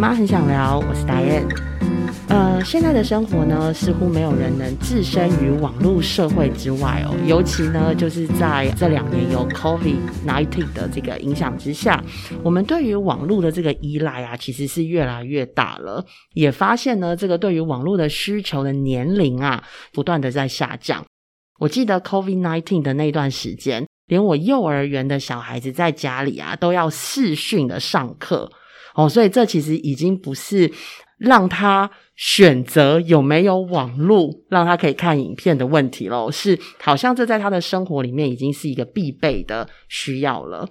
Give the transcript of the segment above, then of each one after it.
妈很想聊，我是达燕。呃，现在的生活呢，似乎没有人能置身于网络社会之外哦。尤其呢，就是在这两年有 COVID-19 的这个影响之下，我们对于网络的这个依赖啊，其实是越来越大了。也发现呢，这个对于网络的需求的年龄啊，不断的在下降。我记得 COVID-19 的那段时间，连我幼儿园的小孩子在家里啊，都要视讯的上课哦。所以这其实已经不是让他选择有没有网络，让他可以看影片的问题喽，是好像这在他的生活里面已经是一个必备的需要了。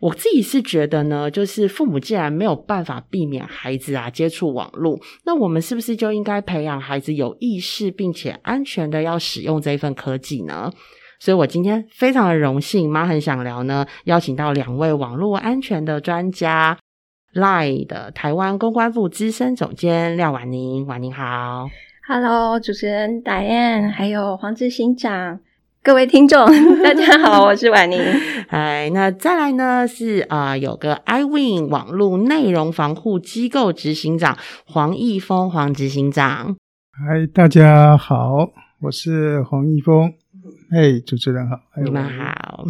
我自己是觉得呢，就是父母既然没有办法避免孩子啊接触网络，那我们是不是就应该培养孩子有意识并且安全的要使用这一份科技呢？所以我今天非常的荣幸，妈很想聊呢，邀请到两位网络安全的专家，Line 的台湾公关部资深总监廖婉宁，婉宁好，Hello，主持人 Diane，还有黄志行长。各位听众，大家好，我是婉宁。哎，那再来呢是啊，有个 iWin 网络内容防护机构执行长黄义峰，黄执行长。嗨，大家好，我是黄义峰。哎，主持人好，你们好。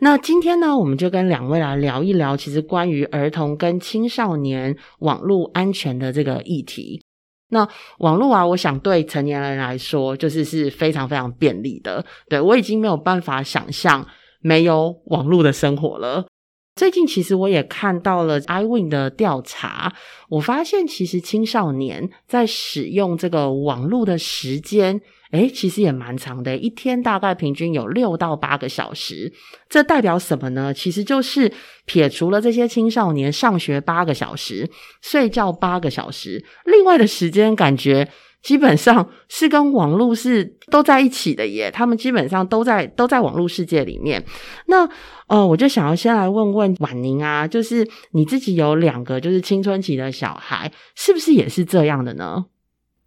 那今天呢，我们就跟两位来聊一聊，其实关于儿童跟青少年网络安全的这个议题。那网络啊，我想对成年人来说，就是是非常非常便利的。对我已经没有办法想象没有网络的生活了。最近其实我也看到了 iWin 的调查，我发现其实青少年在使用这个网络的时间。诶，其实也蛮长的，一天大概平均有六到八个小时。这代表什么呢？其实就是撇除了这些青少年上学八个小时、睡觉八个小时，另外的时间感觉基本上是跟网络是都在一起的耶。他们基本上都在都在网络世界里面。那呃，我就想要先来问问婉宁啊，就是你自己有两个就是青春期的小孩，是不是也是这样的呢？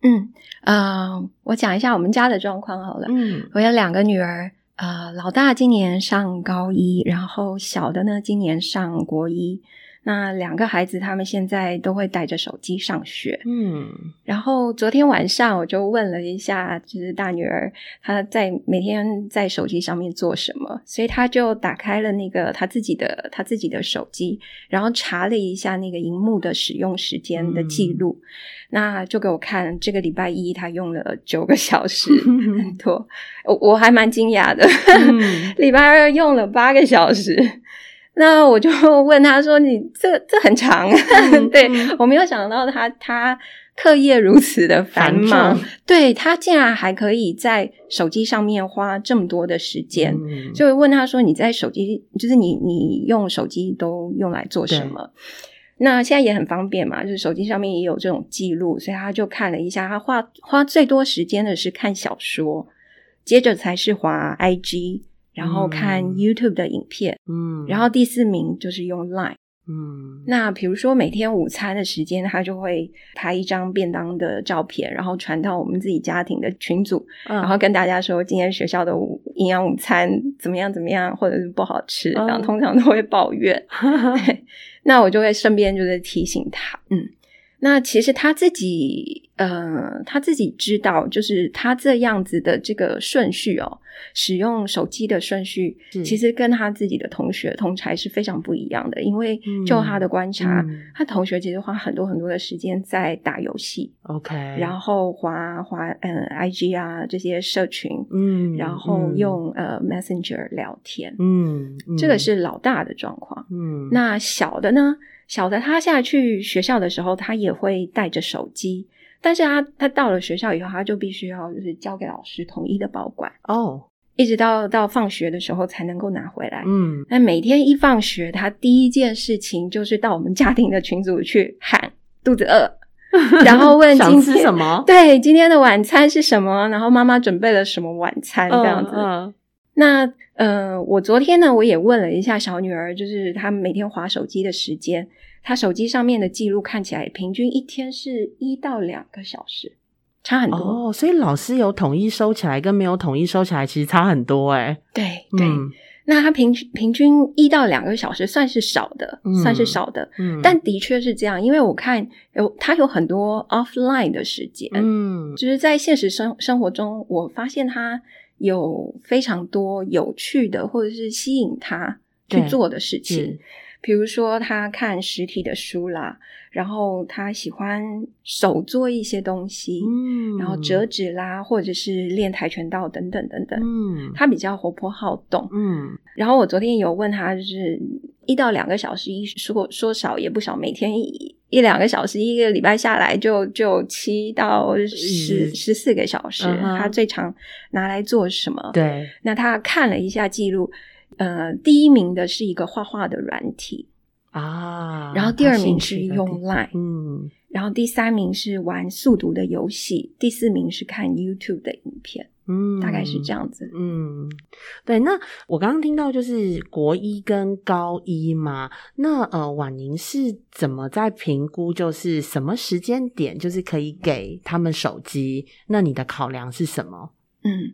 嗯，呃，我讲一下我们家的状况好了。嗯，我有两个女儿，呃，老大今年上高一，然后小的呢今年上国一。那两个孩子他们现在都会带着手机上学。嗯，然后昨天晚上我就问了一下，就是大女儿她在每天在手机上面做什么，所以她就打开了那个她自己的她自己的手机，然后查了一下那个荧幕的使用时间的记录。那就给我看，这个礼拜一她用了九个小时，很多，我我还蛮惊讶的。礼拜二用了八个小时，那我就 问他说：“你这这很长。”对我没有想到他他课业如此的繁忙，对他竟然还可以在手机上面花这么多的时间。就问他说：“你在手机，就是你你用手机都用来做什么？”那现在也很方便嘛，就是手机上面也有这种记录，所以他就看了一下，他花花最多时间的是看小说，接着才是滑 IG，然后看 YouTube 的影片，嗯，然后第四名就是用 Line。嗯，那比如说每天午餐的时间，他就会拍一张便当的照片，然后传到我们自己家庭的群组，然后跟大家说今天学校的营养午餐怎么样怎么样，或者是不好吃，然后通常都会抱怨。那我就会顺便就是提醒他，嗯。那其实他自己，呃，他自己知道，就是他这样子的这个顺序哦，使用手机的顺序，其实跟他自己的同学同才是非常不一样的。因为就他的观察，他同学其实花很多很多的时间在打游戏，OK，然后滑滑嗯，IG 啊这些社群，嗯，然后用呃 Messenger 聊天，嗯，这个是老大的状况，嗯，那小的呢？小的他现在去学校的时候，他也会带着手机，但是他他到了学校以后，他就必须要就是交给老师统一的保管哦，一直到到放学的时候才能够拿回来。嗯，那每天一放学，他第一件事情就是到我们家庭的群组去喊肚子饿，然后问今天什么？对，今天的晚餐是什么？然后妈妈准备了什么晚餐？这样子。那呃，我昨天呢，我也问了一下小女儿，就是她每天划手机的时间，她手机上面的记录看起来平均一天是一到两个小时，差很多哦。所以老师有统一收起来跟没有统一收起来，其实差很多哎。对对，那他平均平均一到两个小时算是少的，算是少的，嗯，但的确是这样，因为我看有他有很多 offline 的时间，嗯，就是在现实生生活中，我发现他有非常多有趣的或者是吸引他去做的事情。比如说，他看实体的书啦，然后他喜欢手做一些东西，嗯，然后折纸啦，或者是练跆拳道等等等等，嗯，他比较活泼好动，嗯。然后我昨天有问他，就是一到两个小时，一说说少也不少，每天一一两个小时，一个礼拜下来就就七到十十四个小时，他最常拿来做什么？对，那他看了一下记录。呃，第一名的是一个画画的软体啊，然后第二名是用 Line，嗯，然后第三名是玩速读的游戏，第四名是看 YouTube 的影片，嗯，大概是这样子，嗯，对。那我刚刚听到就是国一跟高一嘛，那呃，婉宁是怎么在评估，就是什么时间点就是可以给他们手机？那你的考量是什么？嗯。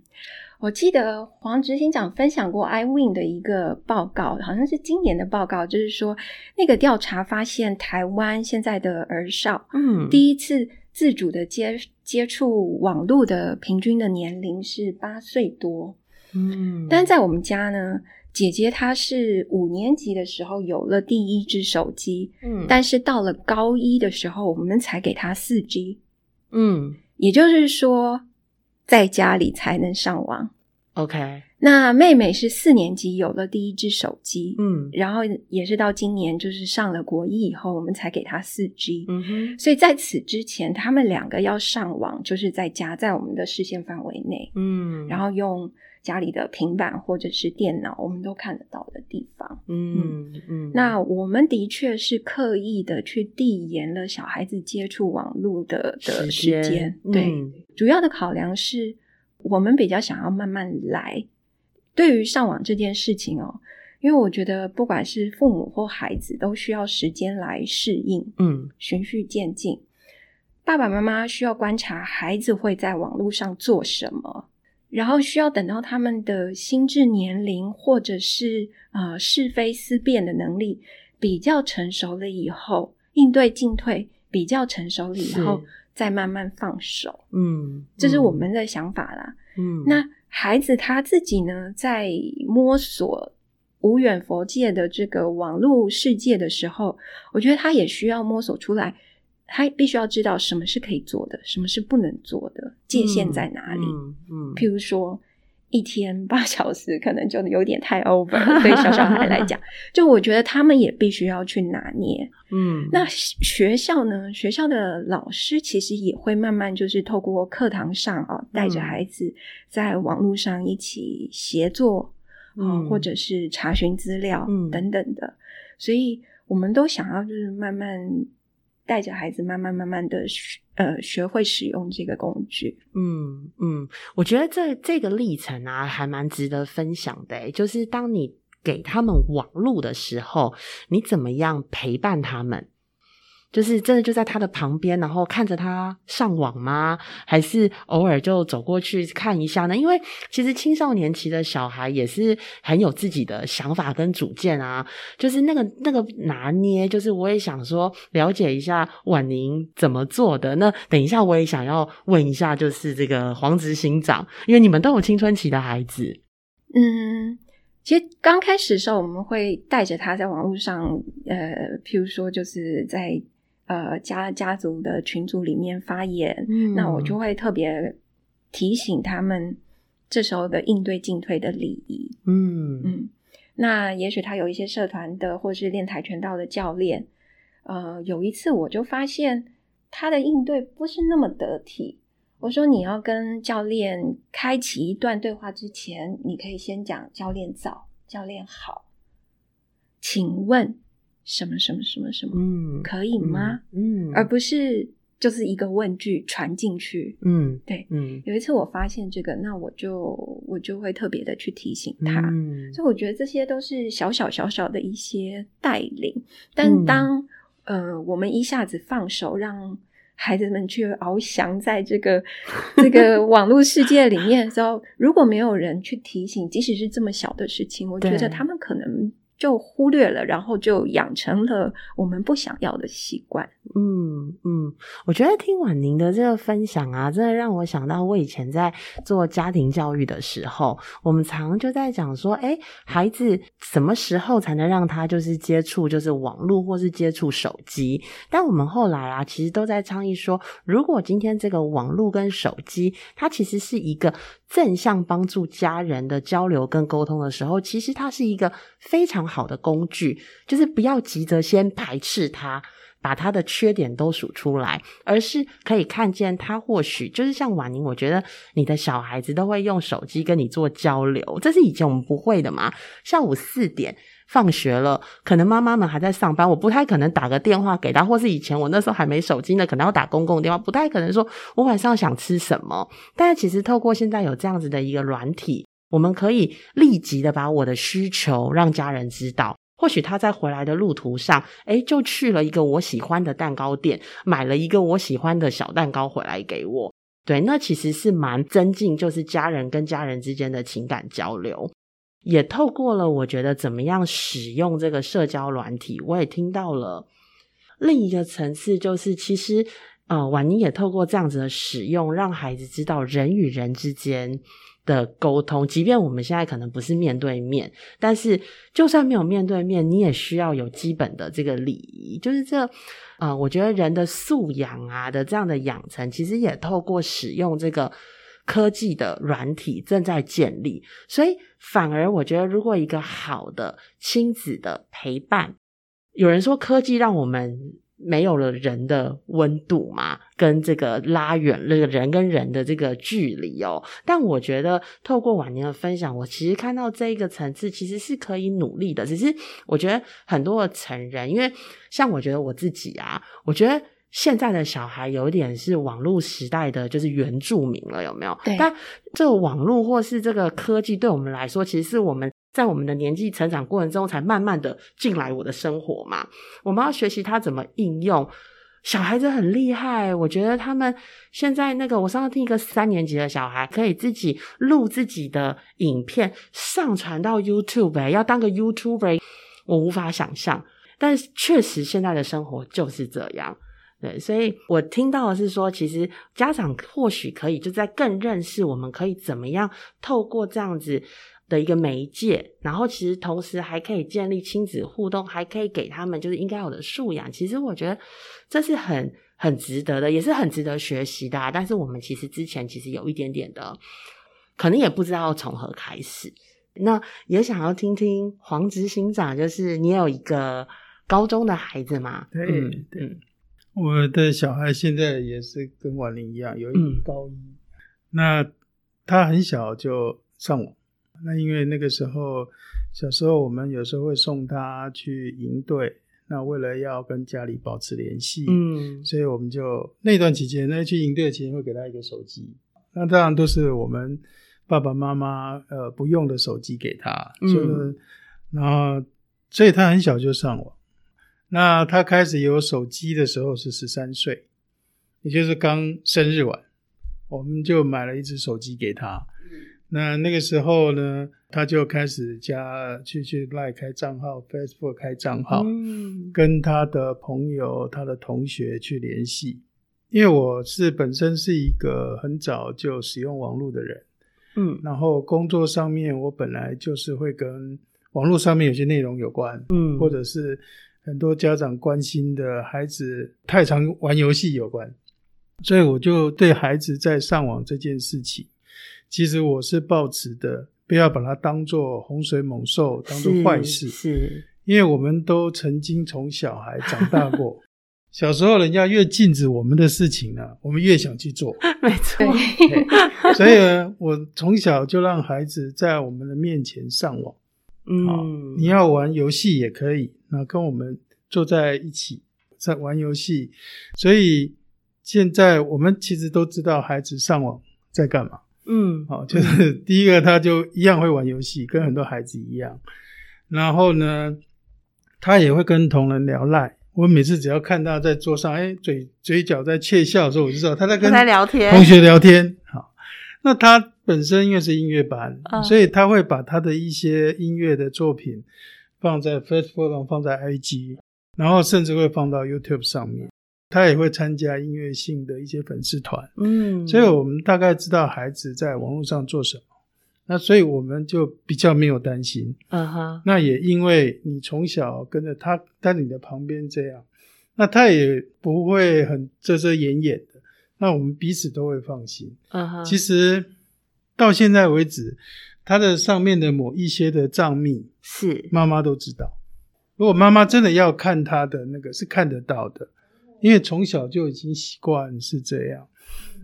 我记得黄执行长分享过 iWin 的一个报告，好像是今年的报告，就是说那个调查发现，台湾现在的儿少，嗯，第一次自主的接接触网络的平均的年龄是八岁多，嗯，但在我们家呢，姐姐她是五年级的时候有了第一只手机，嗯，但是到了高一的时候，我们才给她四 G，嗯，也就是说。在家里才能上网。OK，那妹妹是四年级有了第一只手机，嗯，然后也是到今年就是上了国一以后，我们才给她四 G。嗯哼，所以在此之前，他们两个要上网，就是在家，在我们的视线范围内，嗯，然后用家里的平板或者是电脑，我们都看得到的地方。嗯嗯，那我们的确是刻意的去递延了小孩子接触网络的的时间，对。主要的考量是我们比较想要慢慢来。对于上网这件事情哦，因为我觉得不管是父母或孩子，都需要时间来适应，嗯，循序渐进。爸爸妈妈需要观察孩子会在网络上做什么，然后需要等到他们的心智年龄或者是呃是非思辨的能力比较成熟了以后，应对进退比较成熟了以后。再慢慢放手，嗯，这是我们的想法啦，嗯。那孩子他自己呢，在摸索无远佛界的这个网络世界的时候，我觉得他也需要摸索出来，他必须要知道什么是可以做的，什么是不能做的，界限在哪里？嗯，譬如说。一天八小时可能就有点太 over，对小小孩来讲，就我觉得他们也必须要去拿捏。嗯，那学校呢？学校的老师其实也会慢慢就是透过课堂上啊，带着孩子在网络上一起协作，嗯，或者是查询资料等等的，所以我们都想要就是慢慢。带着孩子慢慢慢慢的学呃学会使用这个工具，嗯嗯，我觉得这这个历程啊还蛮值得分享的，就是当你给他们网路的时候，你怎么样陪伴他们？就是真的就在他的旁边，然后看着他上网吗？还是偶尔就走过去看一下呢？因为其实青少年期的小孩也是很有自己的想法跟主见啊。就是那个那个拿捏，就是我也想说了解一下婉宁怎么做的。那等一下我也想要问一下，就是这个黄执行长，因为你们都有青春期的孩子。嗯，其实刚开始的时候，我们会带着他在网络上，呃，譬如说就是在。呃，家家族的群组里面发言，那我就会特别提醒他们这时候的应对进退的礼仪。嗯嗯，那也许他有一些社团的或是练跆拳道的教练，呃，有一次我就发现他的应对不是那么得体。我说你要跟教练开启一段对话之前，你可以先讲教练早，教练好，请问。什么什么什么什么？嗯，可以吗？嗯，而不是就是一个问句传进去。嗯，对，嗯。有一次我发现这个，那我就我就会特别的去提醒他。嗯，所以我觉得这些都是小小小小的一些带领。但当呃我们一下子放手让孩子们去翱翔在这个这个 网络世界里面的时候，如果没有人去提醒，即使是这么小的事情，我觉得他们可能。就忽略了，然后就养成了我们不想要的习惯。嗯嗯，我觉得听完您的这个分享啊，真的让我想到我以前在做家庭教育的时候，我们常就在讲说，哎，孩子什么时候才能让他就是接触就是网络或是接触手机？但我们后来啊，其实都在倡议说，如果今天这个网络跟手机，它其实是一个。正向帮助家人的交流跟沟通的时候，其实它是一个非常好的工具。就是不要急着先排斥它，把它的缺点都数出来，而是可以看见它或许就是像婉宁，我觉得你的小孩子都会用手机跟你做交流，这是以前我们不会的嘛。下午四点。放学了，可能妈妈们还在上班，我不太可能打个电话给他，或是以前我那时候还没手机呢，可能要打公共电话，不太可能说我晚上想吃什么。但是其实透过现在有这样子的一个软体，我们可以立即的把我的需求让家人知道，或许他在回来的路途上，诶，就去了一个我喜欢的蛋糕店，买了一个我喜欢的小蛋糕回来给我。对，那其实是蛮增进，就是家人跟家人之间的情感交流。也透过了，我觉得怎么样使用这个社交软体，我也听到了另一个层次，就是其实呃，婉妮也透过这样子的使用，让孩子知道人与人之间的沟通，即便我们现在可能不是面对面，但是就算没有面对面，你也需要有基本的这个礼仪，就是这呃，我觉得人的素养啊的这样的养成，其实也透过使用这个。科技的软体正在建立，所以反而我觉得，如果一个好的亲子的陪伴，有人说科技让我们没有了人的温度嘛，跟这个拉远那个人跟人的这个距离哦。但我觉得透过晚年的分享，我其实看到这一个层次其实是可以努力的。只是我觉得很多的成人，因为像我觉得我自己啊，我觉得。现在的小孩有点是网络时代的，就是原住民了，有没有？对。但这个网络或是这个科技，对我们来说，其实是我们在我们的年纪成长过程中才慢慢的进来我的生活嘛。我们要学习它怎么应用。小孩子很厉害，我觉得他们现在那个，我上次听一个三年级的小孩，可以自己录自己的影片上传到 YouTube，要当个 YouTuber，我无法想象。但确实，现在的生活就是这样。对，所以我听到的是说，其实家长或许可以就在更认识我们可以怎么样透过这样子的一个媒介，然后其实同时还可以建立亲子互动，还可以给他们就是应该有的素养。其实我觉得这是很很值得的，也是很值得学习的。但是我们其实之前其实有一点点的，可能也不知道从何开始。那也想要听听黄执行长，就是你有一个高中的孩子嘛？对，对。我的小孩现在也是跟婉玲一样，有一高一，那他很小就上网，那因为那个时候小时候我们有时候会送他去营队，那为了要跟家里保持联系，嗯，所以我们就那段期间，那去营队的期间会给他一个手机，那当然都是我们爸爸妈妈呃不用的手机给他，嗯，然后所以他很小就上网。那他开始有手机的时候是十三岁，也就是刚生日晚，我们就买了一只手机给他。那那个时候呢，他就开始加去去 Line 开账号，Facebook 开账号，跟他的朋友、他的同学去联系。因为我是本身是一个很早就使用网络的人，嗯，然后工作上面我本来就是会跟网络上面有些内容有关，嗯，或者是。很多家长关心的孩子太常玩游戏有关，所以我就对孩子在上网这件事情，其实我是抱持的，不要把它当做洪水猛兽，当做坏事。是，因为我们都曾经从小孩长大过，小时候人家越禁止我们的事情呢，我们越想去做。没错，所以呢，我从小就让孩子在我们的面前上网。嗯，你要玩游戏也可以。那跟我们坐在一起在玩游戏，所以现在我们其实都知道孩子上网在干嘛。嗯，好，就是 第一个他就一样会玩游戏，跟很多孩子一样。然后呢，他也会跟同人聊赖，我每次只要看到在桌上，哎，嘴嘴角在窃笑的时候，我就知道他在跟聊天，同学聊天。好，那他本身因为是音乐班，所以他会把他的一些音乐的作品放在 Facebook 上放在 IG，然后甚至会放到 YouTube 上面。他也会参加音乐性的一些粉丝团。嗯，所以我们大概知道孩子在网络上做什么。那所以我们就比较没有担心，嗯哼。那也因为你从小跟着他在你的旁边这样，那他也不会很遮遮掩掩的，那我们彼此都会放心，嗯哼。其实到现在为止，他的上面的某一些的账密是妈妈都知道。如果妈妈真的要看他的那个，是看得到的，因为从小就已经习惯是这样。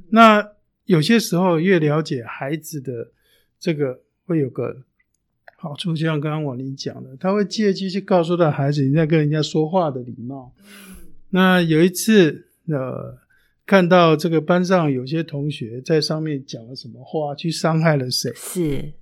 那有些时候越了解孩子的。这个会有个好处，就像刚刚王林讲的，他会借机去告诉他孩子你在跟人家说话的礼貌。那有一次，呃，看到这个班上有些同学在上面讲了什么话，去伤害了谁，是，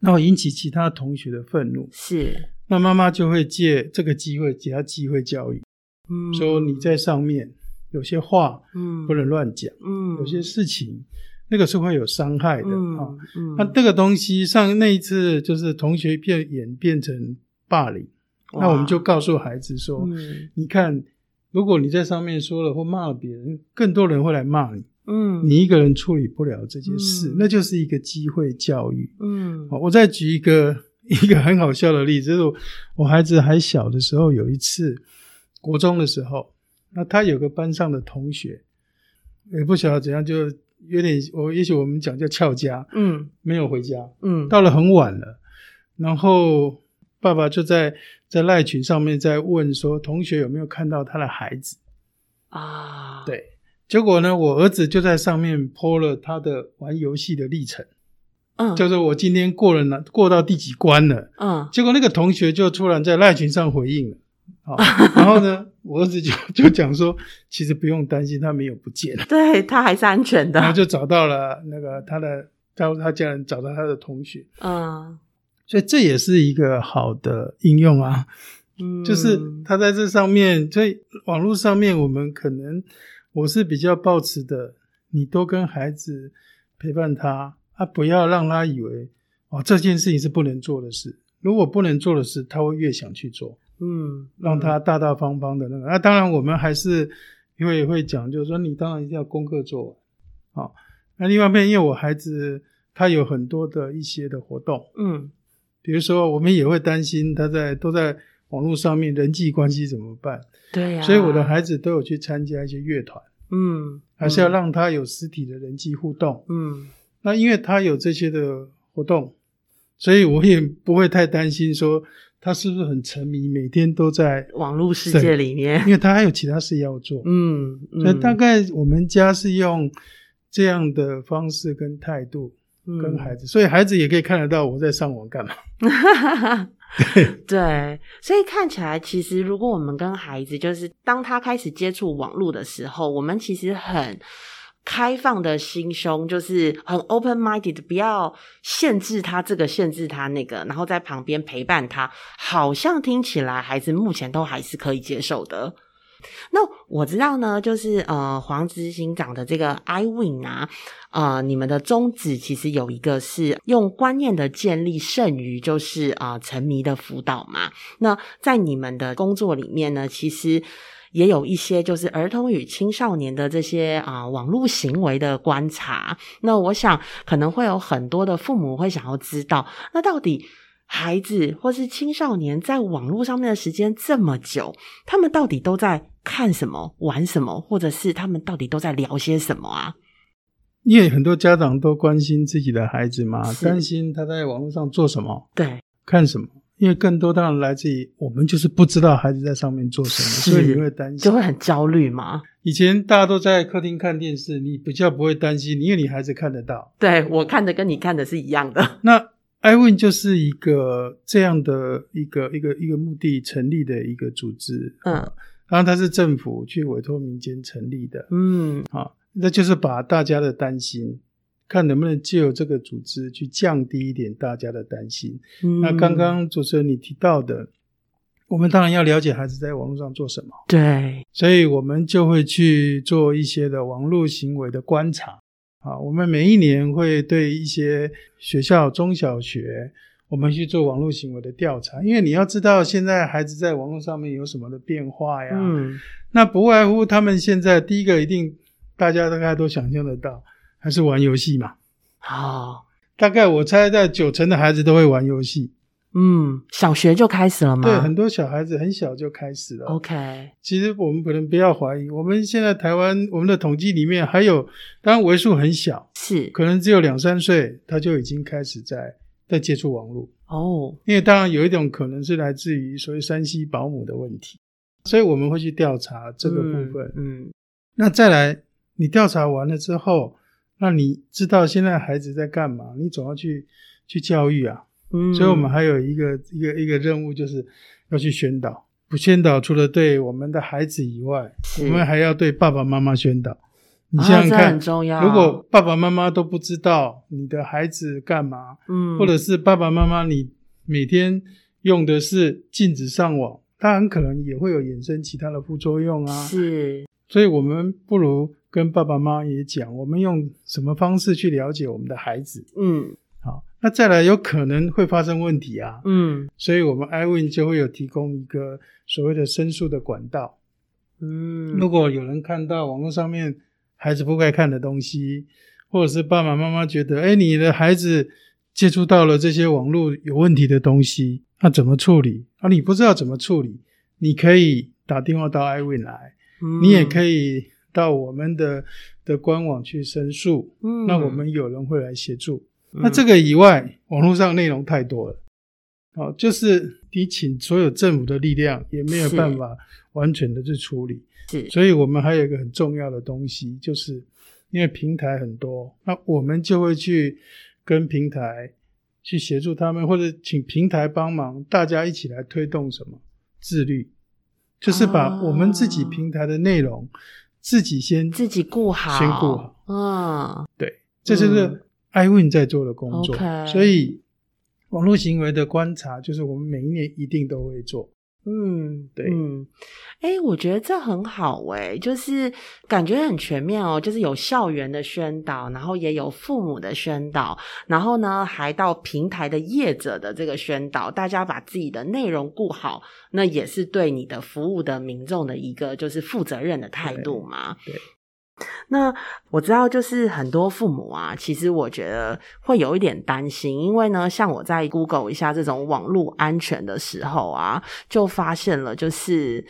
那会引起其他同学的愤怒，是。那妈妈就会借这个机会给他机会教育，嗯，说你在上面有些话，嗯，不能乱讲，嗯，有些事情。那个是会有伤害的啊，那这个东西上那一次就是同学变演变成霸凌，那我们就告诉孩子说，你看，如果你在上面说了或骂了别人，更多人会来骂你，嗯，你一个人处理不了这件事，那就是一个机会教育，嗯，我再举一个 一个很好笑的例子，就是我孩子还小的时候，有一次国中的时候，那他有个班上的同学，也不晓得怎样就。有点，我也许我们讲叫翘家，嗯，没有回家，嗯，到了很晚了，然后爸爸就在在赖群上面在问说，同学有没有看到他的孩子啊？对，结果呢，我儿子就在上面泼了他的玩游戏的历程，嗯，就是我今天过了哪，过到第几关了，嗯，结果那个同学就突然在赖群上回应了。好，然后呢，我儿子就就讲说，其实不用担心，他没有不见，对他还是安全的。然后就找到了那个他的，他他家人找到他的同学，嗯，所以这也是一个好的应用啊，嗯，就是他在这上面，所以网络上面，我们可能我是比较抱持的，你多跟孩子陪伴他，啊不要让他以为哦这件事情是不能做的事，如果不能做的事，他会越想去做。嗯，让他大大方方的那个。那当然，我们还是因为会讲，就是说，你当然一定要功课做完。好，那另外一面，因为我孩子他有很多的一些的活动，嗯，比如说，我们也会担心他在都在网络上面人际关系怎么办？对呀。所以我的孩子都有去参加一些乐团，嗯，还是要让他有实体的人际互动，嗯。那因为他有这些的活动，所以我也不会太担心说。他是不是很沉迷，每天都在网络世界里面？因为他还有其他事要做。嗯，所以大概我们家是用这样的方式跟态度跟孩子，所以孩子也可以看得到我在上网干嘛。对，所以看起来，其实如果我们跟孩子，就是当他开始接触网络的时候，我们其实很。开放的心胸就是很 open minded，不要限制他这个，限制他那个，然后在旁边陪伴他，好像听起来孩子目前都还是可以接受的。那我知道呢，就是呃，黄执行长的这个 i win 啊，呃，你们的宗旨其实有一个是用观念的建立胜于就是啊沉迷的辅导嘛。那在你们的工作里面呢，其实。也有一些就是儿童与青少年的这些啊网络行为的观察，那我想可能会有很多的父母会想要知道，那到底孩子或是青少年在网络上面的时间这么久，他们到底都在看什么、玩什么，或者是他们到底都在聊些什么啊？因为很多家长都关心自己的孩子嘛，担心他在网络上做什么，对，看什么。因为更多当然来自于我们就是不知道孩子在上面做什么，所以你会担心，就会很焦虑嘛。以前大家都在客厅看电视，你比较不会担心，因为你孩子看得到。对我看的跟你看的是一样的。那 iWin 就是一个这样的一个一个一个目的成立的一个组织，嗯，然后它是政府去委托民间成立的，嗯，好，那就是把大家的担心。看能不能借由这个组织去降低一点大家的担心。那刚刚主持人你提到的，我们当然要了解孩子在网络上做什么。对，所以我们就会去做一些的网络行为的观察。啊，我们每一年会对一些学校、中小学，我们去做网络行为的调查，因为你要知道现在孩子在网络上面有什么的变化呀。嗯，那不外乎他们现在第一个一定大家大概都想象得到，还是玩游戏嘛。好，大概我猜在九成的孩子都会玩游戏。嗯，小学就开始了吗？对，很多小孩子很小就开始了。OK，其实我们可能不要怀疑，我们现在台湾我们的统计里面还有，当然为数很小，是可能只有两三岁，他就已经开始在在接触网络哦。因为当然有一种可能是来自于所谓山西保姆的问题，所以我们会去调查这个部分。嗯，那再来，你调查完了之后，那你知道现在孩子在干嘛？你总要去去教育啊。所以，我们还有一个一个一个任务，就是要去宣导。不宣导，除了对我们的孩子以外，我们还要对爸爸妈妈宣导。你想想看，如果爸爸妈妈都不知道你的孩子干嘛，嗯，或者是爸爸妈妈你每天用的是禁止上网，他很可能也会有衍生其他的副作用啊。是，所以我们不如跟爸爸妈妈也讲，我们用什么方式去了解我们的孩子。嗯。好那再来有可能会发生问题啊，嗯，所以我们 iWin 就会有提供一个所谓的申诉的管道，嗯，如果有人看到网络上面孩子不该看的东西，或者是爸爸妈妈觉得，哎，你的孩子接触到了这些网络有问题的东西，那怎么处理？啊，你不知道怎么处理，你可以打电话到 iWin 来，你也可以到我们的的官网去申诉，嗯，那我们有人会来协助。那这个以外，网络上内容太多了，哦，就是你请所有政府的力量也没有办法完全的去处理，是，所以我们还有一个很重要的东西，就是因为平台很多，那我们就会去跟平台去协助他们，或者请平台帮忙，大家一起来推动什么？自律，就是把我们自己平台的内容自己先自己顾好，先顾好，嗯，对，这就是。iWin 在做的工作，所以网络行为的观察，就是我们每一年一定都会做。嗯，对，嗯，哎，我觉得这很好哎，就是感觉很全面哦，就是有校园的宣导，然后也有父母的宣导，然后呢，还到平台的业者的这个宣导，大家把自己的内容顾好，那也是对你的服务的民众的一个就是负责任的态度嘛。对。那我知道，就是很多父母啊，其实我觉得会有一点担心，因为呢，像我在 Google 一下这种网络安全的时候啊，就发现了，就是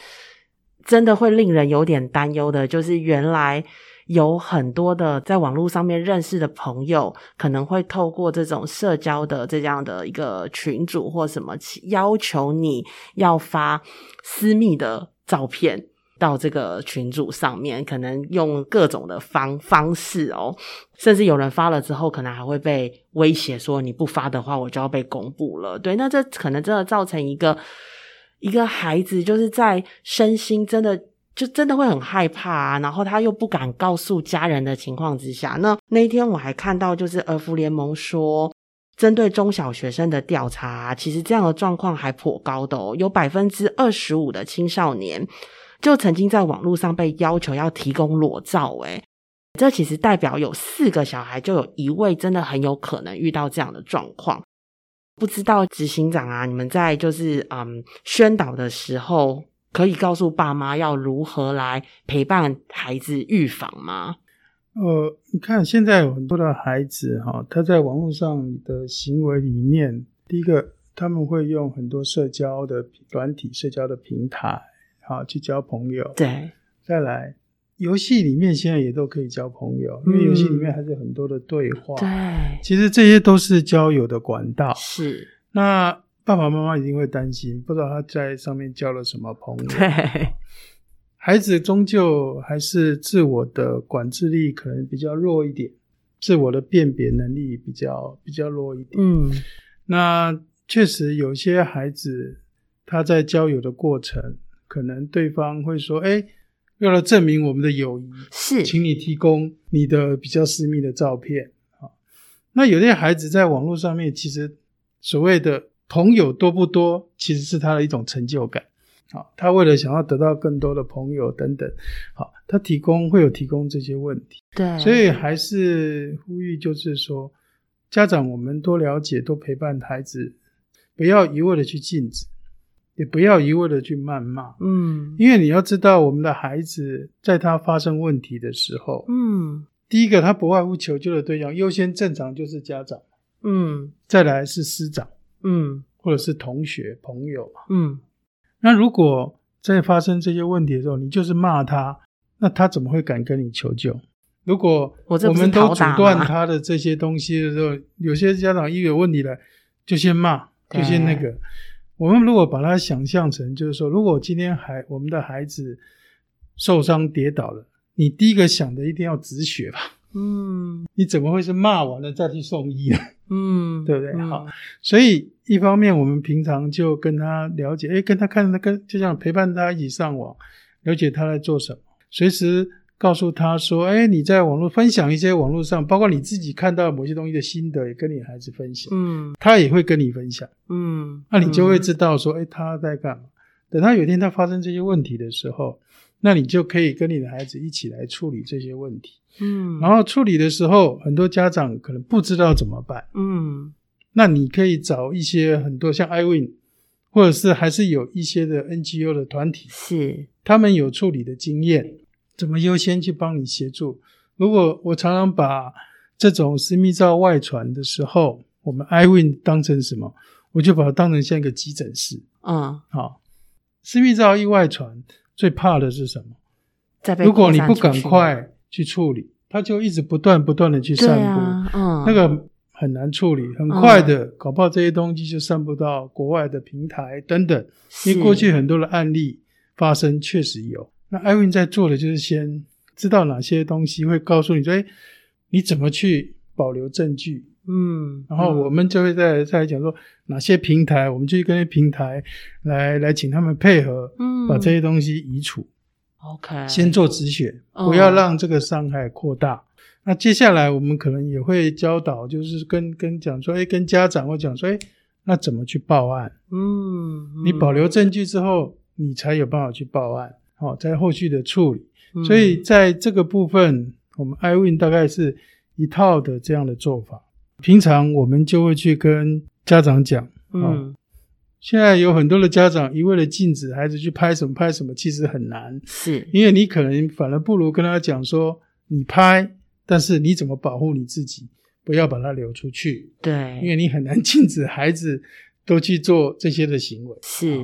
真的会令人有点担忧的，就是原来有很多的在网络上面认识的朋友，可能会透过这种社交的这样的一个群组或什么，要求你要发私密的照片。到这个群组上面，可能用各种的方方式哦，甚至有人发了之后，可能还会被威胁说你不发的话，我就要被公布了。对，那这可能真的造成一个一个孩子就是在身心真的就真的会很害怕啊，然后他又不敢告诉家人的情况之下，那那一天我还看到就是儿福联盟说，针对中小学生的调查，其实这样的状况还颇高的哦，有百分之二十五的青少年。就曾经在网络上被要求要提供裸照，诶这其实代表有四个小孩就有一位真的很有可能遇到这样的状况。不知道执行长啊，你们在就是嗯宣导的时候，可以告诉爸妈要如何来陪伴孩子预防吗？呃，你看现在有很多的孩子哈，他在网络上的行为里面，第一个他们会用很多社交的软体、社交的平台。好，去交朋友。对，再来，游戏里面现在也都可以交朋友，因为游戏里面还是很多的对话。对，其实这些都是交友的管道。是，那爸爸妈妈一定会担心，不知道他在上面交了什么朋友。对，孩子终究还是自我的管制力可能比较弱一点，自我的辨别能力比较比较弱一点。嗯，那确实有些孩子他在交友的过程。可能对方会说：“哎，为了证明我们的友谊，是，请你提供你的比较私密的照片。”啊，那有些孩子在网络上面，其实所谓的朋友多不多，其实是他的一种成就感。好，他为了想要得到更多的朋友等等，好，他提供会有提供这些问题。对，所以还是呼吁，就是说，家长我们多了解，多陪伴孩子，不要一味的去禁止，也不要一味的去谩骂。嗯，因为你要知道，我们的孩子在他发生问题的时候，嗯，第一个他不外乎求救的对象，优先正常就是家长，嗯，再来是师长，嗯，或者是同学朋友嗯，那如果在发生这些问题的时候，你就是骂他，那他怎么会敢跟你求救？如果我们都阻断他的这些东西的时候，有些家长一有问题了，就先骂，就先那个。我们如果把它想象成，就是说，如果今天孩我们的孩子受伤跌倒了，你第一个想的一定要止血吧？嗯，你怎么会是骂完了再去送医呢？嗯，对不对？好，所以一方面我们平常就跟他了解，哎，跟他看他跟就像陪伴他一起上网，了解他在做什么，随时。告诉他说：“哎，你在网络分享一些网络上，包括你自己看到某些东西的心得，也跟你孩子分享。嗯，他也会跟你分享。嗯，那你就会知道说，哎，他在干嘛？等他有一天他发生这些问题的时候，那你就可以跟你的孩子一起来处理这些问题。嗯，然后处理的时候，很多家长可能不知道怎么办。嗯，那你可以找一些很多像 iWin，或者是还是有一些的 NGO 的团体，是他们有处理的经验。”怎么优先去帮你协助？如果我常常把这种私密照外传的时候，我们 iWin 当成什么？我就把它当成像一个急诊室。嗯，好，私密照一外传，最怕的是什么？如果你不赶快去处理，它就一直不断不断的去散布。嗯，那个很难处理，很快的，搞不好这些东西就散布到国外的平台等等。因为过去很多的案例发生，确实有。那艾文在做的就是先知道哪些东西会告诉你说，哎，你怎么去保留证据？嗯，然后我们就会再再来讲说哪些平台，我们就去跟平台来来请他们配合，嗯，把这些东西移除。OK，先做止血，不要让这个伤害扩大。那接下来我们可能也会教导，就是跟跟讲说，哎，跟家长会讲说，哎，那怎么去报案？嗯，你保留证据之后，你才有办法去报案。好，在后续的处理，所以在这个部分，我们 iWin 大概是一套的这样的做法。平常我们就会去跟家长讲，嗯，现在有很多的家长一味的禁止孩子去拍什么拍什么，其实很难，是因为你可能反而不如跟他讲说，你拍，但是你怎么保护你自己，不要把它流出去。对，因为你很难 禁止孩子都去做这些的行为。是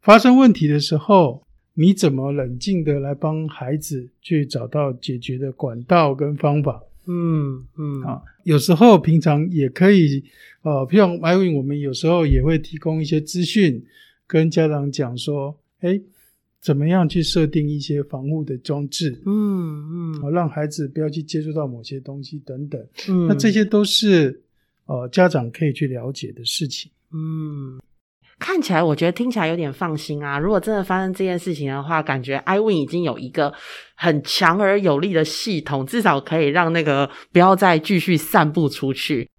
发生问题的时候。你怎么冷静的来帮孩子去找到解决的管道跟方法？嗯嗯啊，有时候平常也可以，呃，像 iwin，我们有时候也会提供一些资讯，跟家长讲说，哎，怎么样去设定一些防护的装置？嗯嗯，好，让孩子不要去接触到某些东西等等。嗯，那这些都是呃家长可以去了解的事情。嗯。看起来，我觉得听起来有点放心啊。如果真的发生这件事情的话，感觉 iWin 已经有一个很强而有力的系统，至少可以让那个不要再继续散布出去。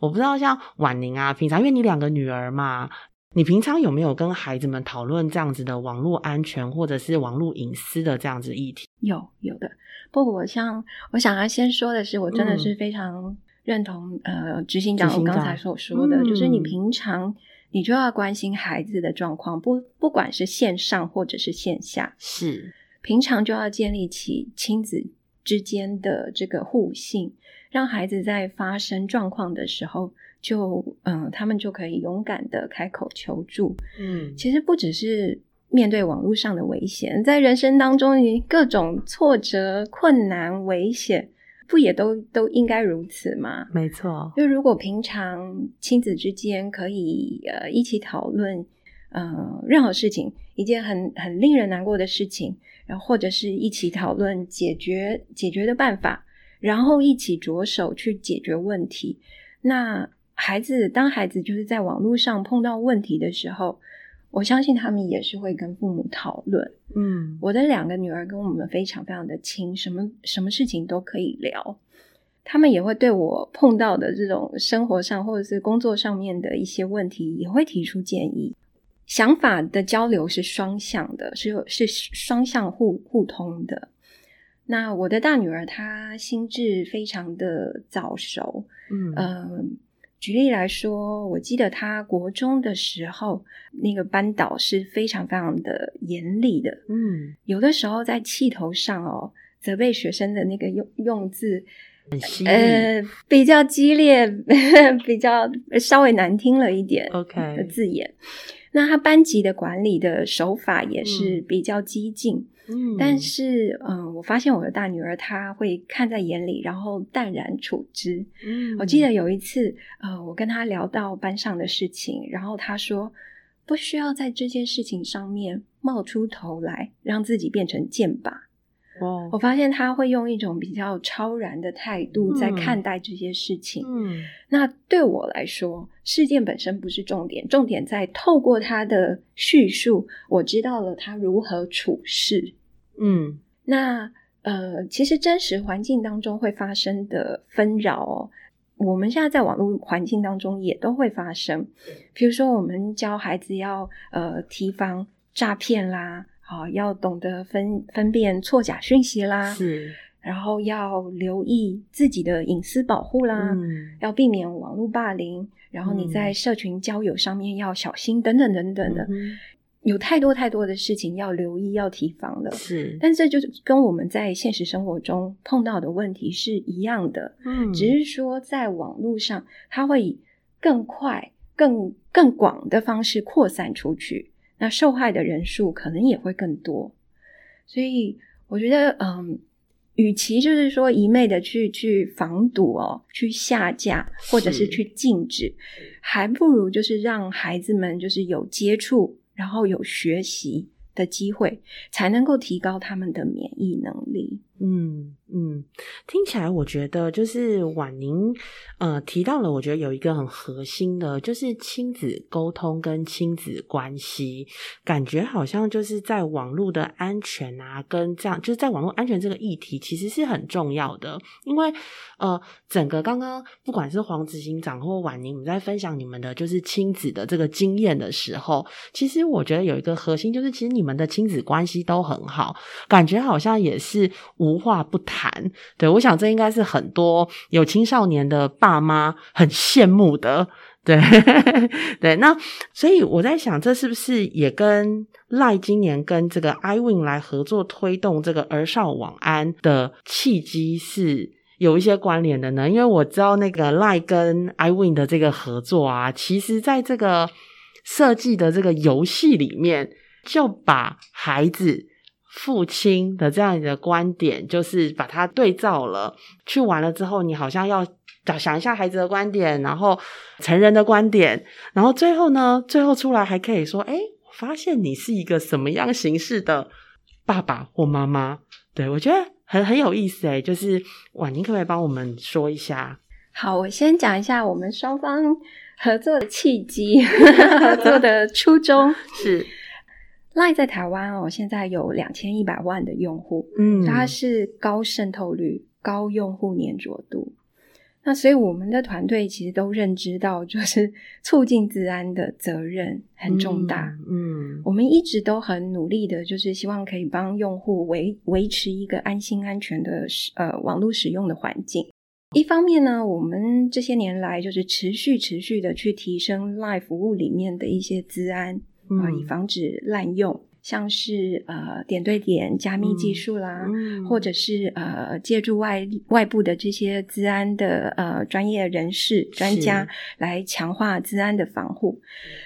我不知道像婉宁啊，平常因为你两个女儿嘛，你平常有没有跟孩子们讨论这样子的网络安全或者是网络隐私的这样子议题？有有的。不过，我像我想要先说的是，我真的是非常认同呃执行长我刚才所说的，就是你平常。你就要关心孩子的状况，不不管是线上或者是线下，是平常就要建立起亲子之间的这个互信，让孩子在发生状况的时候，就嗯，他们就可以勇敢的开口求助。嗯，其实不只是面对网络上的危险，在人生当中，各种挫折、困难、危险。不也都都应该如此吗？没错，就如果平常亲子之间可以呃一起讨论，呃任何事情，一件很很令人难过的事情，然后或者是一起讨论解决解决的办法，然后一起着手去解决问题。那孩子当孩子就是在网络上碰到问题的时候。我相信他们也是会跟父母讨论。嗯，我的两个女儿跟我们非常非常的亲，什么什么事情都可以聊。他们也会对我碰到的这种生活上或者是工作上面的一些问题，也会提出建议。想法的交流是双向的，是是双向互互通的。那我的大女儿她心智非常的早熟，嗯。举例来说，我记得他国中的时候，那个班导是非常非常的严厉的。嗯，有的时候在气头上哦，责备学生的那个用用字，呃，比较激烈，比较稍微难听了一点。OK 的字眼，那他班级的管理的手法也是比较激进。嗯，但是，嗯，我发现我的大女儿她会看在眼里，然后淡然处之。嗯，我记得有一次，呃，我跟她聊到班上的事情，然后她说不需要在这件事情上面冒出头来，让自己变成剑拔。哦，我发现他会用一种比较超然的态度在看待这些事情。嗯，那对我来说，事件本身不是重点，重点在透过他的叙述，我知道了他如何处事。嗯，那呃，其实真实环境当中会发生的纷扰，我们现在在网络环境当中也都会发生。比如说，我们教孩子要呃提防诈骗啦，好要懂得分分辨错假讯息啦，是，然后要留意自己的隐私保护啦，嗯要避免网络霸凌，然后你在社群交友上面要小心等等等等的。有太多太多的事情要留意、要提防了。是，但这就是跟我们在现实生活中碰到的问题是一样的。嗯，只是说在网络上，它会以更快、更更广的方式扩散出去，那受害的人数可能也会更多。所以，我觉得，嗯，与其就是说一昧的去去防堵哦，去下架或者是去禁止，还不如就是让孩子们就是有接触。然后有学习的机会，才能够提高他们的免疫能力。嗯嗯，听起来我觉得就是婉宁呃提到了，我觉得有一个很核心的，就是亲子沟通跟亲子关系，感觉好像就是在网络的安全啊，跟这样就是在网络安全这个议题其实是很重要的，因为呃整个刚刚不管是黄执行长或婉宁，你在分享你们的就是亲子的这个经验的时候，其实我觉得有一个核心就是，其实你们的亲子关系都很好，感觉好像也是。无话不谈，对我想这应该是很多有青少年的爸妈很羡慕的，对 对。那所以我在想，这是不是也跟赖今年跟这个 iwin 来合作推动这个儿少网安的契机是有一些关联的呢？因为我知道那个赖跟 iwin 的这个合作啊，其实在这个设计的这个游戏里面，就把孩子。父亲的这样的观点，就是把它对照了。去完了之后，你好像要想一下孩子的观点，然后成人的观点，然后最后呢，最后出来还可以说：“哎，我发现你是一个什么样形式的爸爸或妈妈。”对我觉得很很有意思哎，就是婉宁可不可以帮我们说一下？好，我先讲一下我们双方合作的契机，合作的初衷是。Line 在台湾哦，现在有两千一百万的用户，嗯，它是高渗透率、高用户粘着度。那所以我们的团队其实都认知到，就是促进治安的责任很重大，嗯，我们一直都很努力的，就是希望可以帮用户维维持一个安心安全的呃网络使用的环境。一方面呢，我们这些年来就是持续持续的去提升 Live 服务里面的一些治安。啊，以防止滥用，像是呃点对点加密技术啦，或者是呃借助外外部的这些治安的呃专业人士专家来强化治安的防护。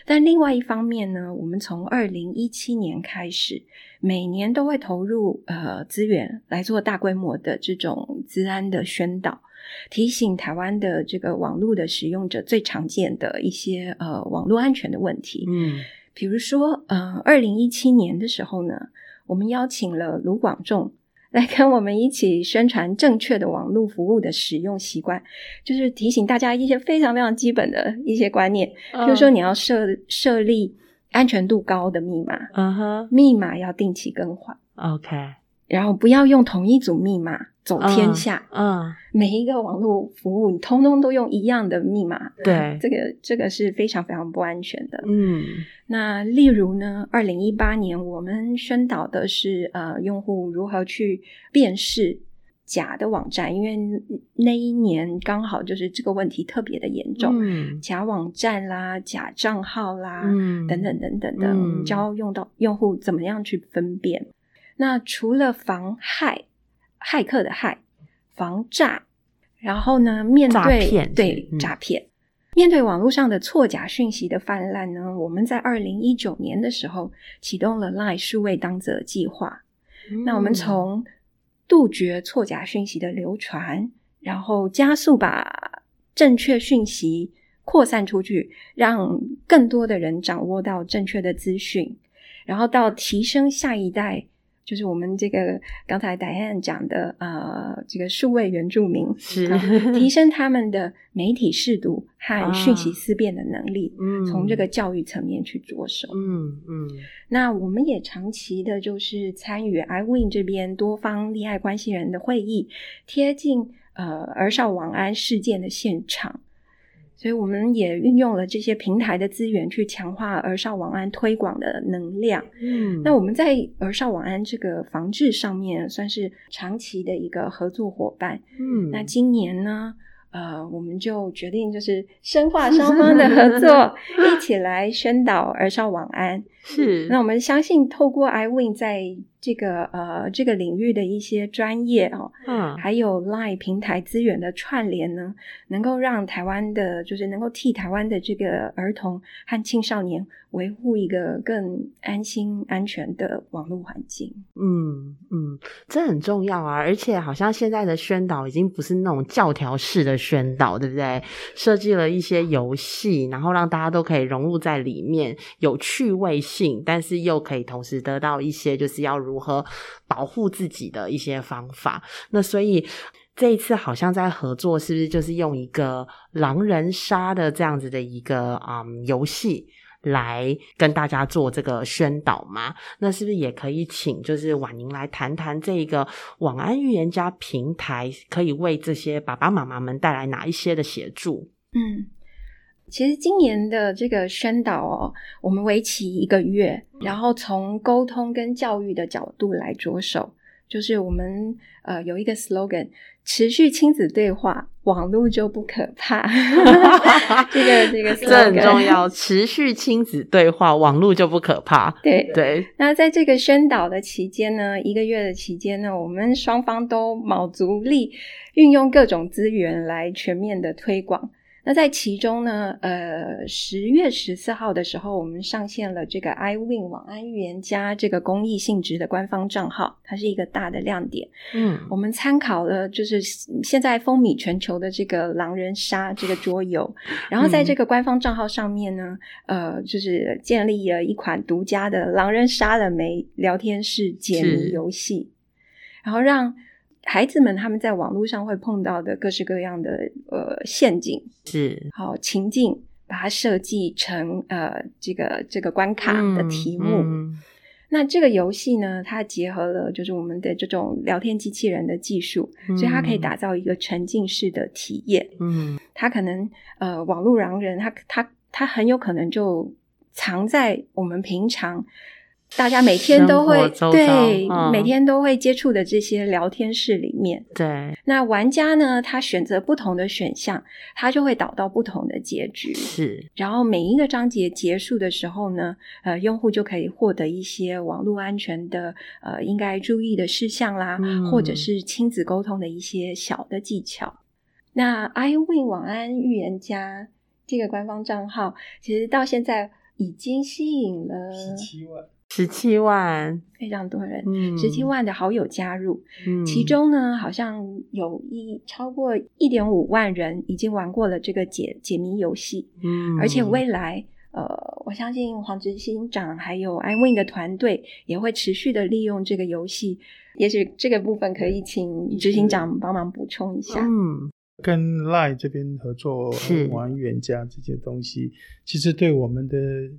但另外一方面呢，我们从二零一七年开始，每年都会投入呃资源来做大规模的这种治安的宣导，提醒台湾的这个网络的使用者最常见的一些呃网络安全的问题。嗯。比如说，呃，二零一七年的时候呢，我们邀请了卢广仲来跟我们一起宣传正确的网络服务的使用习惯，就是提醒大家一些非常非常基本的一些观念，就是说你要设设立安全度高的密码，嗯哼，密码要定期更换，OK，然后不要用同一组密码走天下。嗯，每一个网络服务你通通都用一样的密码，对，这个这个是非常非常不安全的。嗯，那例如呢，二零一八年我们宣导的是呃，用户如何去辨识假的网站，因为那一年刚好就是这个问题特别的严重，嗯。假网站啦、假账号啦，嗯。等等等等的，我们教用到用户怎么样去分辨。那除了防害，骇客的骇，防诈，然后呢，面对对诈骗，面对网络上的错假讯息的泛滥呢，我们在二零一九年的时候启动了 Line 数位当责计划。那我们从杜绝错假讯息的流传，然后加速把正确讯息扩散出去，让更多的人掌握到正确的资讯，然后到提升下一代。就是我们这个刚才戴安讲的，呃，这个数位原住民是提升他们的媒体视读和讯息思辨的能力，嗯，从这个教育层面去着手，嗯嗯。那我们也长期的就是参与 iWin 这边多方利害关系人的会议，贴近呃儿少网安事件的现场。所以我们也运用了这些平台的资源去强化儿少网安推广的能量。嗯，那我们在儿少网安这个防治上面算是长期的一个合作伙伴。嗯，那今年呢？呃，我们就决定就是深化 双方的合作，一起来宣导儿少网安。是，那我们相信透过 iWin 在这个呃这个领域的一些专业哦，嗯，还有 Line 平台资源的串联呢，能够让台湾的，就是能够替台湾的这个儿童和青少年维护一个更安心安全的网络环境。嗯嗯，这很重要啊！而且好像现在的宣导已经不是那种教条式的宣导，对不对？设计了一些游戏，然后让大家都可以融入在里面，有趣味性，但是又可以同时得到一些就是要如何保护自己的一些方法。那所以这一次好像在合作，是不是就是用一个狼人杀的这样子的一个嗯游戏？来跟大家做这个宣导吗？那是不是也可以请就是婉宁来谈谈这个网安预言家平台可以为这些爸爸妈妈们带来哪一些的协助？嗯，其实今年的这个宣导哦，我们为期一个月，然后从沟通跟教育的角度来着手，就是我们呃有一个 slogan。持续亲子对话，网络就不可怕。这个这个 这很重要。持续亲子对话，网络就不可怕。对对。那在这个宣导的期间呢，一个月的期间呢，我们双方都卯足力，运用各种资源来全面的推广。那在其中呢，呃，十月十四号的时候，我们上线了这个 iWin 网安预言家这个公益性质的官方账号，它是一个大的亮点。嗯，我们参考了就是现在风靡全球的这个狼人杀这个桌游，然后在这个官方账号上面呢，呃，就是建立了一款独家的狼人杀了没聊天室解谜游戏，然后让。孩子们他们在网络上会碰到的各式各样的呃陷阱是好情境，把它设计成呃这个这个关卡的题目。那这个游戏呢，它结合了就是我们的这种聊天机器人的技术，所以它可以打造一个沉浸式的体验。嗯，它可能呃网络狼人，他他他很有可能就藏在我们平常。大家每天都会对每天都会接触的这些聊天室里面，对那玩家呢，他选择不同的选项，他就会导到不同的结局。是，然后每一个章节结束的时候呢，呃，用户就可以获得一些网络安全的呃应该注意的事项啦，或者是亲子沟通的一些小的技巧。那 iWin 晚安预言家这个官方账号，其实到现在已经吸引了十七万。十七万，非常多人，十七万的好友加入，其中呢，好像有一超过一点五万人已经玩过了这个解解谜游戏，嗯，而且未来，呃，我相信黄执行长还有 iWin 的团队也会持续的利用这个游戏，也许这个部分可以请执行长帮忙补充一下。嗯，跟 Line 这边合作玩远家这些东西，其实对我们的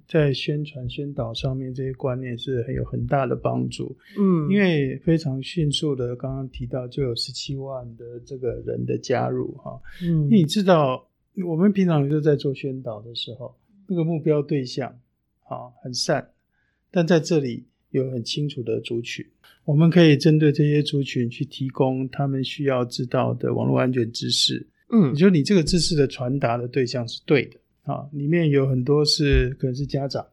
在宣传宣导上面这些观念是很有很大的帮助。嗯，因为非常迅速的，刚刚提到就有十七万的这个人的加入哈。嗯，你知道我们平常就在做宣导的时候，那个目标对象啊很善，但在这里有很清楚的族群。我们可以针对这些族群去提供他们需要知道的网络安全知识。嗯，也就你这个知识的传达的对象是对的啊，里面有很多是可能是家长。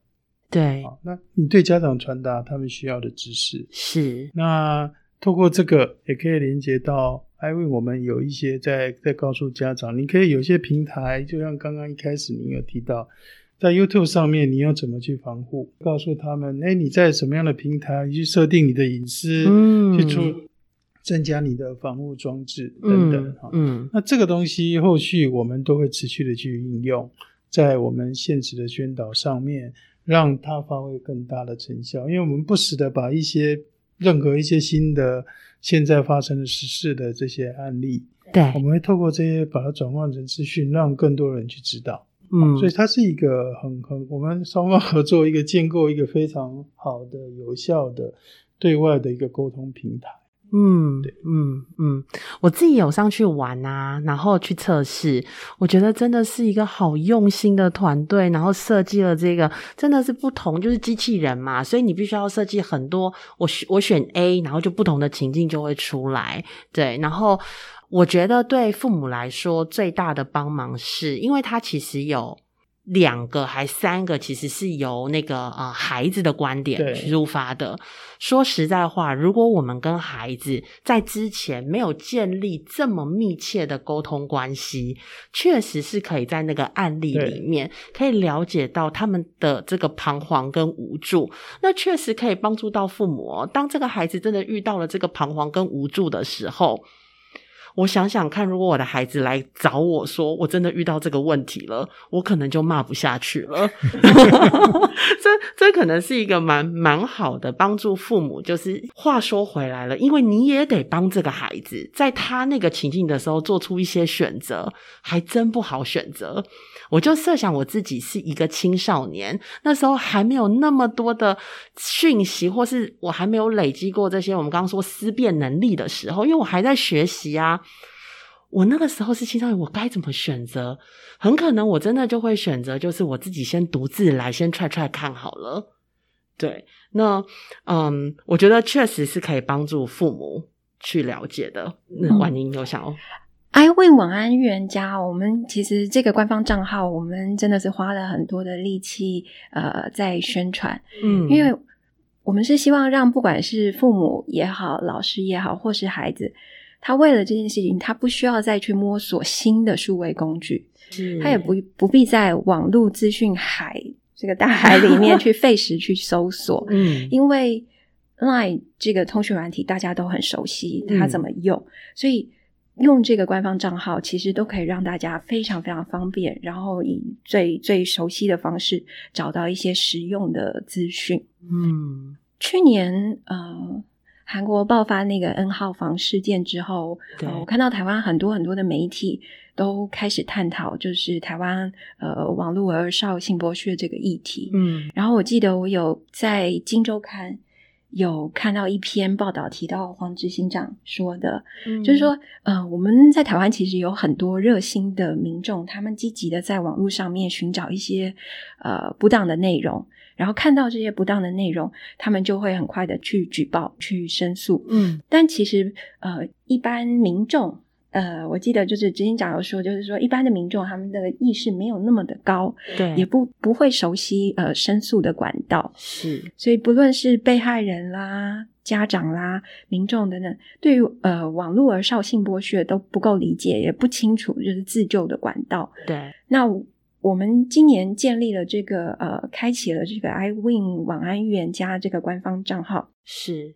对，那你对家长传达他们需要的知识是。那透过这个也可以连接到，i 为我们有一些在在告诉家长，你可以有些平台，就像刚刚一开始您有提到。在 YouTube 上面，你要怎么去防护？告诉他们，哎，你在什么样的平台去设定你的隐私，去出增加你的防护装置等等哈。嗯，那这个东西后续我们都会持续的去应用在我们现实的宣导上面，让它发挥更大的成效。因为我们不时的把一些任何一些新的现在发生的实事的这些案例，对，我们会透过这些把它转换成资讯，让更多人去知道。嗯，所以它是一个很很我们双方合作一个建构一个非常好的有效的对外的一个沟通平台。嗯，对，嗯嗯，我自己有上去玩啊，然后去测试，我觉得真的是一个好用心的团队，然后设计了这个真的是不同，就是机器人嘛，所以你必须要设计很多。我我选 A，然后就不同的情境就会出来，对，然后。我觉得对父母来说最大的帮忙是，因为他其实有两个还三个，其实是由那个呃孩子的观点出发的。说实在话，如果我们跟孩子在之前没有建立这么密切的沟通关系，确实是可以在那个案例里面可以了解到他们的这个彷徨跟无助。那确实可以帮助到父母。当这个孩子真的遇到了这个彷徨跟无助的时候。我想想看，如果我的孩子来找我说，我真的遇到这个问题了，我可能就骂不下去了。这这可能是一个蛮蛮好的帮助父母。就是话说回来了，因为你也得帮这个孩子，在他那个情境的时候做出一些选择，还真不好选择。我就设想我自己是一个青少年，那时候还没有那么多的讯息，或是我还没有累积过这些我们刚刚说思辨能力的时候，因为我还在学习啊。我那个时候是青少年，我该怎么选择？很可能我真的就会选择，就是我自己先独自来，先踹踹看好了。对，那嗯，我觉得确实是可以帮助父母去了解的。那婉宁有想哦。i win 晚安预言家，我们其实这个官方账号，我们真的是花了很多的力气，呃，在宣传。嗯，因为我们是希望让不管是父母也好，老师也好，或是孩子，他为了这件事情，他不需要再去摸索新的数位工具，他也不不必在网络资讯海这个大海里面 去费时去搜索。嗯，因为 Line 这个通讯软体大家都很熟悉，它怎么用，所以。用这个官方账号，其实都可以让大家非常非常方便，然后以最最熟悉的方式找到一些实用的资讯。嗯，去年呃，韩国爆发那个 N 号房事件之后，我看到台湾很多很多的媒体都开始探讨，就是台湾呃网络儿少性剥削这个议题。嗯，然后我记得我有在《金周刊》。有看到一篇报道提到黄执行长说的，就是说，呃，我们在台湾其实有很多热心的民众，他们积极的在网络上面寻找一些呃不当的内容，然后看到这些不当的内容，他们就会很快的去举报、去申诉。嗯，但其实呃，一般民众。呃，我记得就是执行长有说，就是说一般的民众他们的意识没有那么的高，对，也不不会熟悉呃申诉的管道，是，所以不论是被害人啦、家长啦、民众等等，对于呃网络儿少性剥削都不够理解，也不清楚就是自救的管道。对，那我们今年建立了这个呃，开启了这个 i win 晚安预言家这个官方账号，是。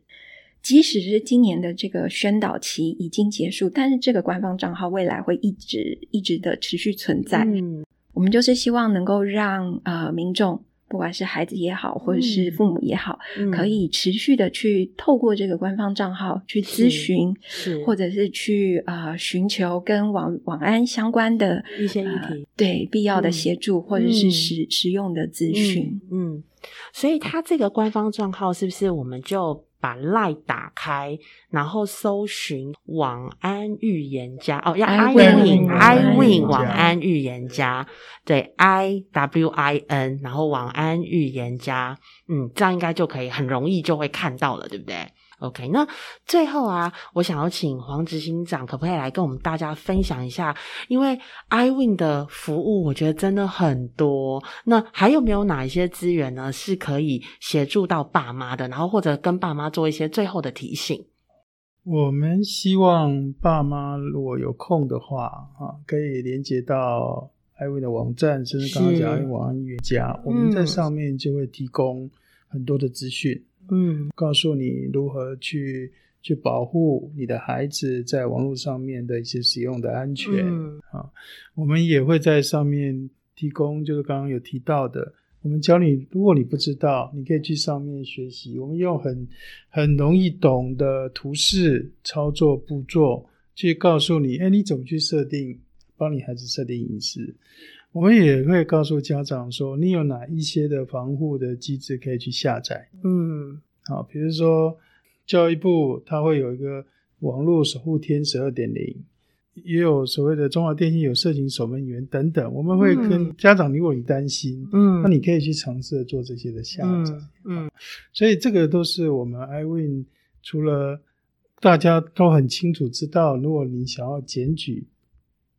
即使是今年的这个宣导期已经结束，但是这个官方账号未来会一直一直的持续存在。嗯，我们就是希望能够让呃民众，不管是孩子也好，或者是父母也好，可以持续的去透过这个官方账号去咨询，或者是去呃寻求跟网网安相关的一些议题，对必要的协助或者是实实用的咨询。嗯，所以他这个官方账号是不是我们就？把 Line 打开，然后搜寻晚安预言家哦，要 I win I win 晚安预言家，对 I W I N，然后晚安预言家，嗯，这样应该就可以很容易就会看到了，对不对？OK，那最后啊，我想要请黄执行长，可不可以来跟我们大家分享一下？因为 iWin 的服务，我觉得真的很多。那还有没有哪一些资源呢，是可以协助到爸妈的？然后或者跟爸妈做一些最后的提醒？我们希望爸妈如果有空的话，啊，可以连接到 iWin 的网站，甚至刚刚讲网安预家，我们在上面就会提供很多的资讯。嗯，告诉你如何去去保护你的孩子在网络上面的一些使用的安全啊。我们也会在上面提供，就是刚刚有提到的，我们教你，如果你不知道，你可以去上面学习。我们用很很容易懂的图示操作步骤去告诉你，哎，你怎么去设定，帮你孩子设定隐私。我们也会告诉家长说，你有哪一些的防护的机制可以去下载。嗯，好，比如说教育部它会有一个网络守护天十二点零，也有所谓的中华电信有色情守门员等等。我们会跟家长，如果你担心，嗯，那你可以去尝试做这些的下载。嗯，所以这个都是我们 iWin 除了大家都很清楚知道，如果你想要检举。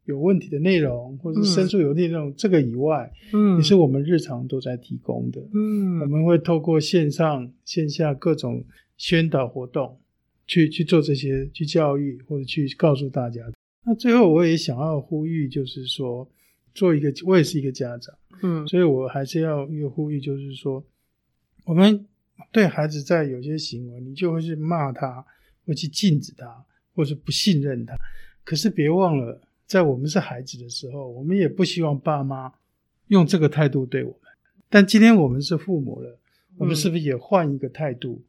有问题的内容，或者是申诉有内容，这个以外，嗯，也是我们日常都在提供的。嗯，我们会透过线上、线下各种宣导活动，去去做这些，去教育或者去告诉大家。那最后，我也想要呼吁，就是说，做一个，我也是一个家长，嗯，所以我还是要一个呼吁，就是说，我们对孩子在有些行为，你就会去骂他，会去禁止他，或是不信任他，可是别忘了。在我们是孩子的时候，我们也不希望爸妈用这个态度对我们。但今天我们是父母了，我们是不是也换一个态度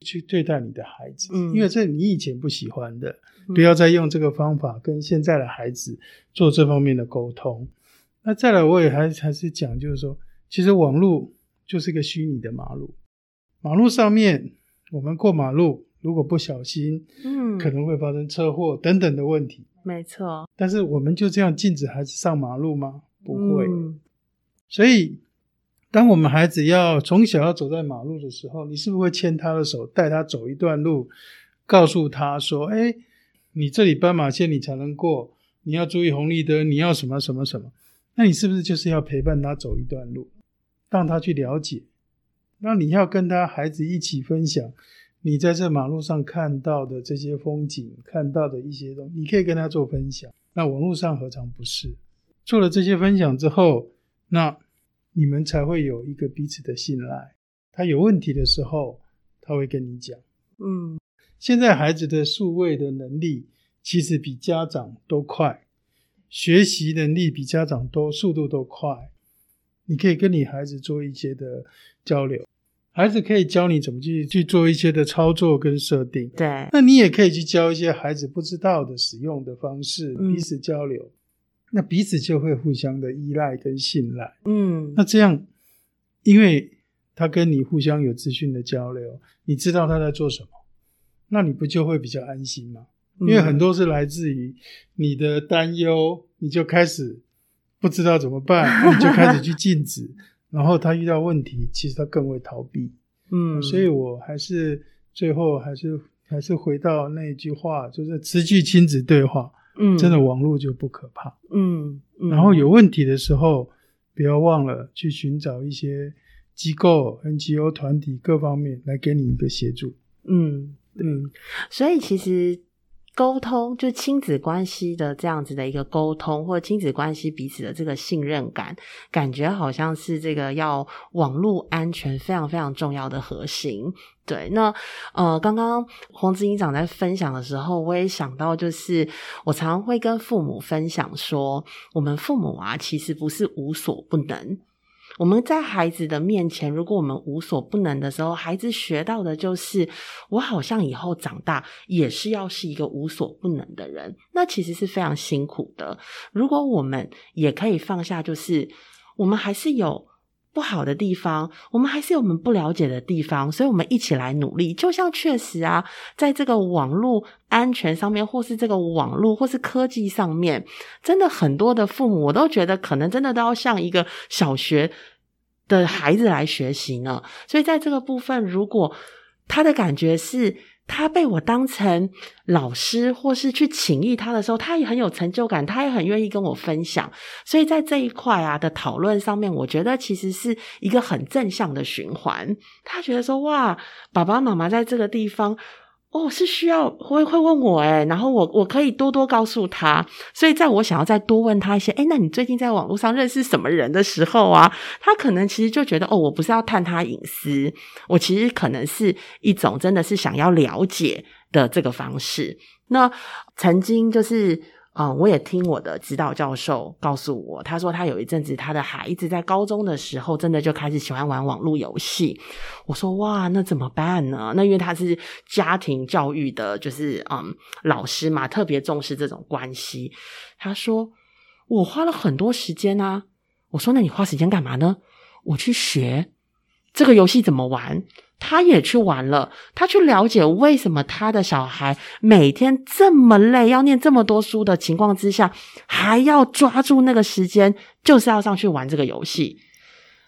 去对待你的孩子？嗯，因为这你以前不喜欢的，不要再用这个方法跟现在的孩子做这方面的沟通。那再来，我也还还是讲，就是说，其实网络就是一个虚拟的马路，马路上面我们过马路，如果不小心，嗯，可能会发生车祸等等的问题。没错，但是我们就这样禁止孩子上马路吗？不会。所以，当我们孩子要从小要走在马路的时候，你是不是会牵他的手，带他走一段路，告诉他说：“哎，你这里斑马线你才能过，你要注意红绿灯，你要什么什么什么？”那你是不是就是要陪伴他走一段路，让他去了解？那你要跟他孩子一起分享。你在这马路上看到的这些风景，看到的一些东西，你可以跟他做分享。那网络上何尝不是？做了这些分享之后，那你们才会有一个彼此的信赖。他有问题的时候，他会跟你讲。嗯，现在孩子的数位的能力其实比家长都快，学习能力比家长都速度都快。你可以跟你孩子做一些的交流。孩子可以教你怎么去去做一些的操作跟设定，对，那你也可以去教一些孩子不知道的使用的方式，彼此交流，那彼此就会互相的依赖跟信赖，嗯，那这样，因为他跟你互相有资讯的交流，你知道他在做什么，那你不就会比较安心吗？因为很多是来自于你的担忧，你就开始不知道怎么办，你就开始去禁止。然后他遇到问题，其实他更会逃避，嗯，所以我还是最后还是还是回到那一句话，就是持续亲子对话，嗯，真的网络就不可怕，嗯，然后有问题的时候，不要忘了去寻找一些机构、NGO 团体各方面来给你一个协助，嗯嗯，所以其实。沟通就亲子关系的这样子的一个沟通，或者亲子关系彼此的这个信任感，感觉好像是这个要网络安全非常非常重要的核心。对，那呃，刚刚黄子英长在分享的时候，我也想到，就是我常常会跟父母分享说，我们父母啊，其实不是无所不能。我们在孩子的面前，如果我们无所不能的时候，孩子学到的就是我好像以后长大也是要是一个无所不能的人，那其实是非常辛苦的。如果我们也可以放下，就是我们还是有。不好的地方，我们还是有我们不了解的地方，所以我们一起来努力。就像确实啊，在这个网络安全上面，或是这个网络或是科技上面，真的很多的父母，我都觉得可能真的都要像一个小学的孩子来学习呢。所以在这个部分，如果他的感觉是。他被我当成老师，或是去请益他的时候，他也很有成就感，他也很愿意跟我分享。所以在这一块啊的讨论上面，我觉得其实是一个很正向的循环。他觉得说，哇，爸爸妈妈在这个地方。哦，是需要会会问我诶然后我我可以多多告诉他，所以在我想要再多问他一些，诶那你最近在网络上认识什么人的时候啊，他可能其实就觉得，哦，我不是要探他隐私，我其实可能是一种真的是想要了解的这个方式。那曾经就是。嗯，我也听我的指导教授告诉我，他说他有一阵子他的孩子在高中的时候，真的就开始喜欢玩网络游戏。我说哇，那怎么办呢？那因为他是家庭教育的，就是嗯老师嘛，特别重视这种关系。他说我花了很多时间啊。我说那你花时间干嘛呢？我去学这个游戏怎么玩。他也去玩了，他去了解为什么他的小孩每天这么累，要念这么多书的情况之下，还要抓住那个时间，就是要上去玩这个游戏。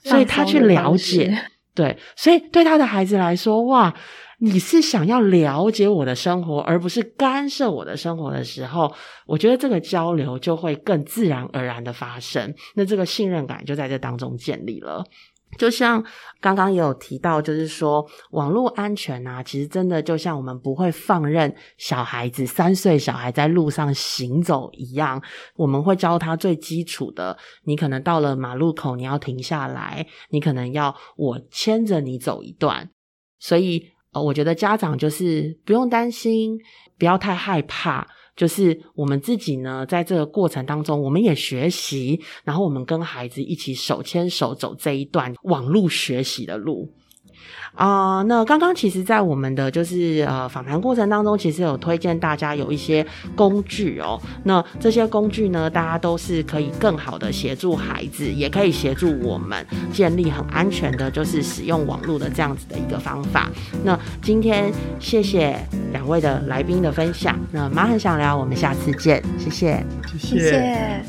所以他去了解，对，所以对他的孩子来说，哇，你是想要了解我的生活，而不是干涉我的生活的时候，我觉得这个交流就会更自然而然的发生，那这个信任感就在这当中建立了。就像刚刚也有提到，就是说网络安全啊，其实真的就像我们不会放任小孩子三岁小孩在路上行走一样，我们会教他最基础的。你可能到了马路口，你要停下来，你可能要我牵着你走一段。所以，呃，我觉得家长就是不用担心，不要太害怕。就是我们自己呢，在这个过程当中，我们也学习，然后我们跟孩子一起手牵手走这一段网路学习的路。啊，那刚刚其实，在我们的就是呃访谈过程当中，其实有推荐大家有一些工具哦。那这些工具呢，大家都是可以更好的协助孩子，也可以协助我们建立很安全的，就是使用网络的这样子的一个方法。那今天谢谢两位的来宾的分享。那妈很想聊，我们下次见，谢谢，谢谢。